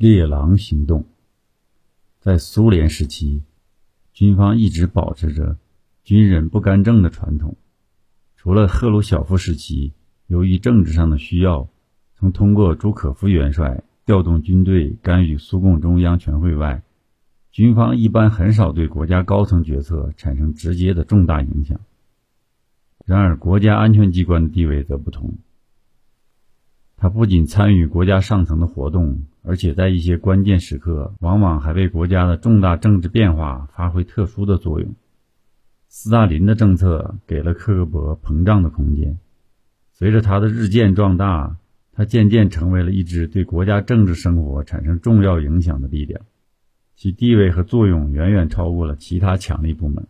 猎狼行动，在苏联时期，军方一直保持着军人不干政的传统。除了赫鲁晓夫时期，由于政治上的需要，曾通过朱可夫元帅调动军队干预苏共中央全会外，军方一般很少对国家高层决策产生直接的重大影响。然而，国家安全机关的地位则不同。他不仅参与国家上层的活动，而且在一些关键时刻，往往还为国家的重大政治变化发挥特殊的作用。斯大林的政策给了克格勃膨胀的空间。随着他的日渐壮大，他渐渐成为了一支对国家政治生活产生重要影响的力量，其地位和作用远远超过了其他强力部门。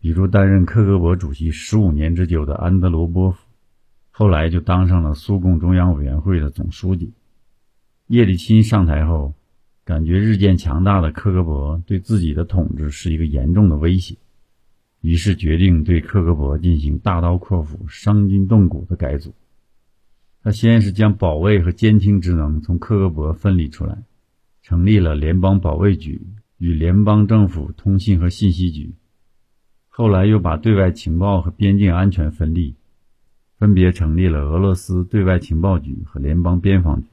比如，担任克格勃主席十五年之久的安德罗波夫。后来就当上了苏共中央委员会的总书记。叶利钦上台后，感觉日渐强大的克格勃对自己的统治是一个严重的威胁，于是决定对克格勃进行大刀阔斧、伤筋动骨的改组。他先是将保卫和监听职能从克格勃分离出来，成立了联邦保卫局与联邦政府通信和信息局。后来又把对外情报和边境安全分立。分别成立了俄罗斯对外情报局和联邦边防局，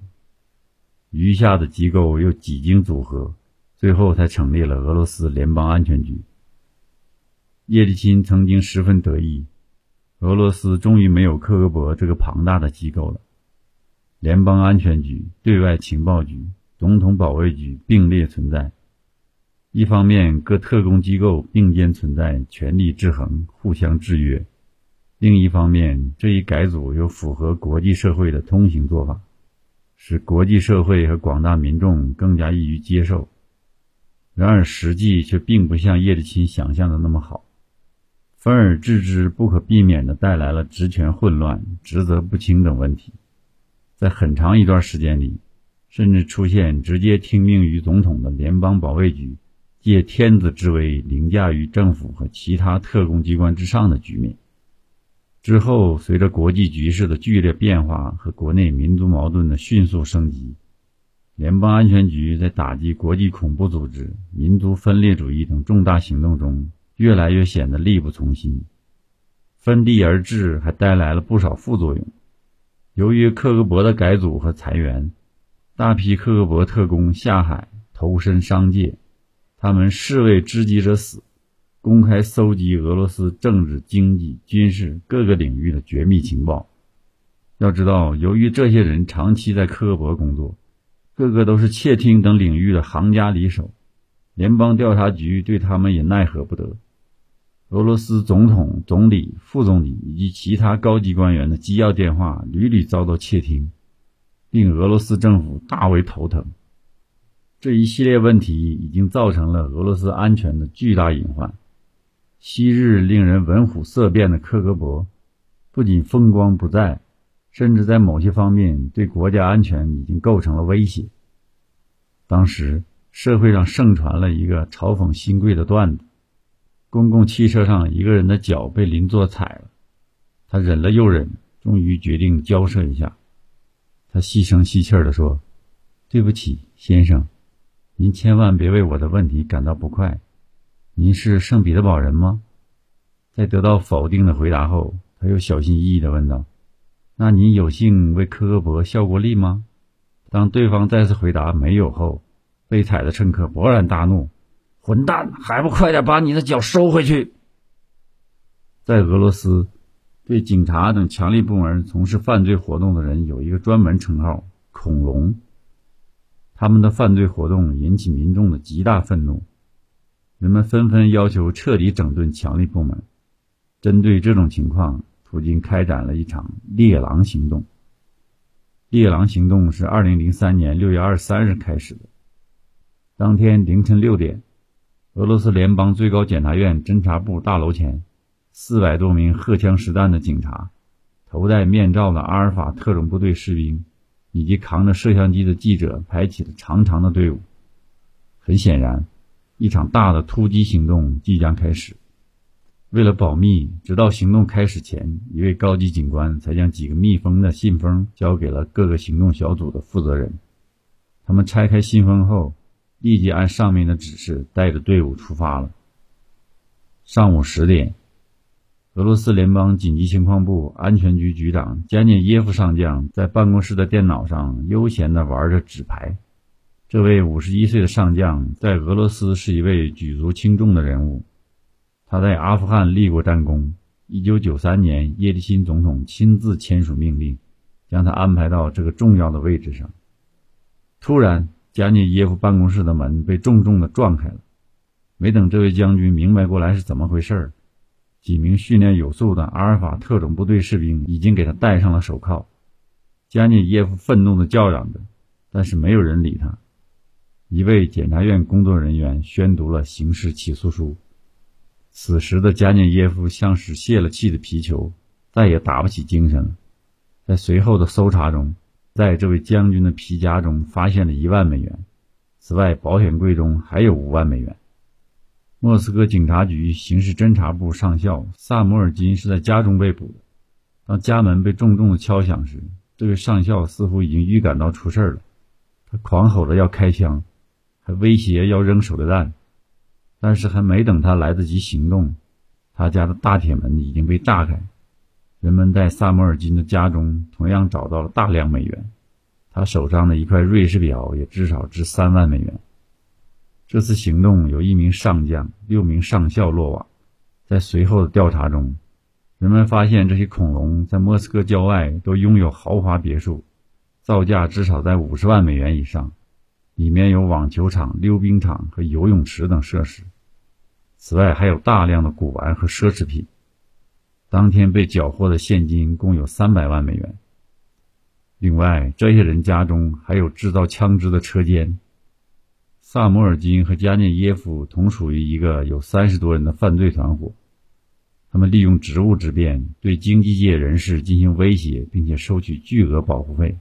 余下的机构又几经组合，最后才成立了俄罗斯联邦安全局。叶利钦曾经十分得意，俄罗斯终于没有克格勃这个庞大的机构了。联邦安全局、对外情报局、总统保卫局并列存在，一方面各特工机构并肩存在，权力制衡，互相制约。另一方面，这一改组又符合国际社会的通行做法，使国际社会和广大民众更加易于接受。然而，实际却并不像叶利钦想象的那么好，分而治之不可避免地带来了职权混乱、职责不清等问题。在很长一段时间里，甚至出现直接听命于总统的联邦保卫局借天子之威凌驾于政府和其他特工机关之上的局面。之后，随着国际局势的剧烈变化和国内民族矛盾的迅速升级，联邦安全局在打击国际恐怖组织、民族分裂主义等重大行动中，越来越显得力不从心。分地而治还带来了不少副作用。由于克格勃的改组和裁员，大批克格勃特工下海投身商界，他们士为知己者死。公开搜集俄罗斯政治、经济、军事各个领域的绝密情报。要知道，由于这些人长期在科博工作，个个都是窃听等领域的行家里手，联邦调查局对他们也奈何不得。俄罗斯总统、总理、副总理以及其他高级官员的机要电话屡屡遭到窃听，令俄罗斯政府大为头疼。这一系列问题已经造成了俄罗斯安全的巨大隐患。昔日令人闻虎色变的克格勃，不仅风光不再，甚至在某些方面对国家安全已经构成了威胁。当时社会上盛传了一个嘲讽新贵的段子：公共汽车上一个人的脚被邻座踩了，他忍了又忍，终于决定交涉一下。他细声细气地说：“对不起，先生，您千万别为我的问题感到不快。”您是圣彼得堡人吗？在得到否定的回答后，他又小心翼翼地问道：“那您有幸为科格勃效过力吗？”当对方再次回答没有后，被踩的乘客勃然大怒：“混蛋，还不快点把你的脚收回去！”在俄罗斯，对警察等强力部门从事犯罪活动的人有一个专门称号“恐龙”。他们的犯罪活动引起民众的极大愤怒。人们纷纷要求彻底整顿强力部门。针对这种情况，普京开展了一场“猎狼行动”。猎狼行动是二零零三年六月二十三日开始的。当天凌晨六点，俄罗斯联邦最高检察院侦察部大楼前，四百多名荷枪实弹的警察、头戴面罩的阿尔法特种部队士兵以及扛着摄像机的记者排起了长长的队伍。很显然。一场大的突击行动即将开始。为了保密，直到行动开始前，一位高级警官才将几个密封的信封交给了各个行动小组的负责人。他们拆开信封后，立即按上面的指示带着队伍出发了。上午十点，俄罗斯联邦紧急情况部安全局局长加涅耶夫上将在办公室的电脑上悠闲地玩着纸牌。这位五十一岁的上将在俄罗斯是一位举足轻重的人物，他在阿富汗立过战功。一九九三年，叶利钦总统亲自签署命令，将他安排到这个重要的位置上。突然，加涅耶夫办公室的门被重重的撞开了。没等这位将军明白过来是怎么回事几名训练有素的阿尔法特种部队士兵已经给他戴上了手铐。加涅耶夫愤怒地叫嚷着，但是没有人理他。一位检察院工作人员宣读了刑事起诉书。此时的加涅耶夫像是泄了气的皮球，再也打不起精神了。在随后的搜查中，在这位将军的皮夹中发现了一万美元，此外，保险柜中还有五万美元。莫斯科警察局刑事侦查部上校萨摩尔金是在家中被捕的。当家门被重重的敲响时，这位上校似乎已经预感到出事了，他狂吼着要开枪。还威胁要扔手榴弹，但是还没等他来得及行动，他家的大铁门已经被炸开。人们在萨摩尔金的家中同样找到了大量美元，他手上的一块瑞士表也至少值三万美元。这次行动有一名上将、六名上校落网。在随后的调查中，人们发现这些恐龙在莫斯科郊外都拥有豪华别墅，造价至少在五十万美元以上。里面有网球场、溜冰场和游泳池等设施，此外还有大量的古玩和奢侈品。当天被缴获的现金共有三百万美元。另外，这些人家中还有制造枪支的车间。萨摩尔金和加涅耶夫同属于一个有三十多人的犯罪团伙，他们利用职务之便对经济界人士进行威胁，并且收取巨额保护费。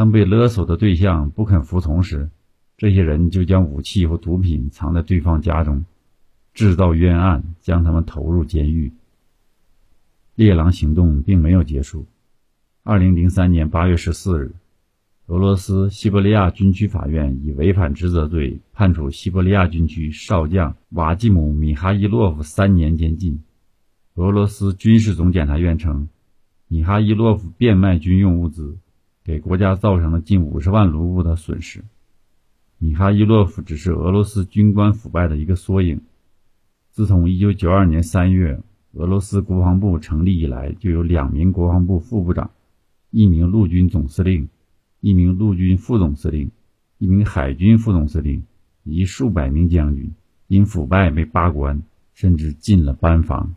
当被勒索的对象不肯服从时，这些人就将武器和毒品藏在对方家中，制造冤案，将他们投入监狱。猎狼行动并没有结束。二零零三年八月十四日，俄罗斯西伯利亚军区法院以违反职责罪判处西伯利亚军区少将瓦季姆·米哈伊洛夫三年监禁。俄罗斯军事总检察院称，米哈伊洛夫变卖军用物资。给国家造成了近五十万卢布的损失。米哈伊洛夫只是俄罗斯军官腐败的一个缩影。自从1992年3月俄罗斯国防部成立以来，就有两名国防部副部长、一名陆军总司令、一名陆军副总司令、一名海军副总司令以及数百名将军因腐败被罢官，甚至进了班房。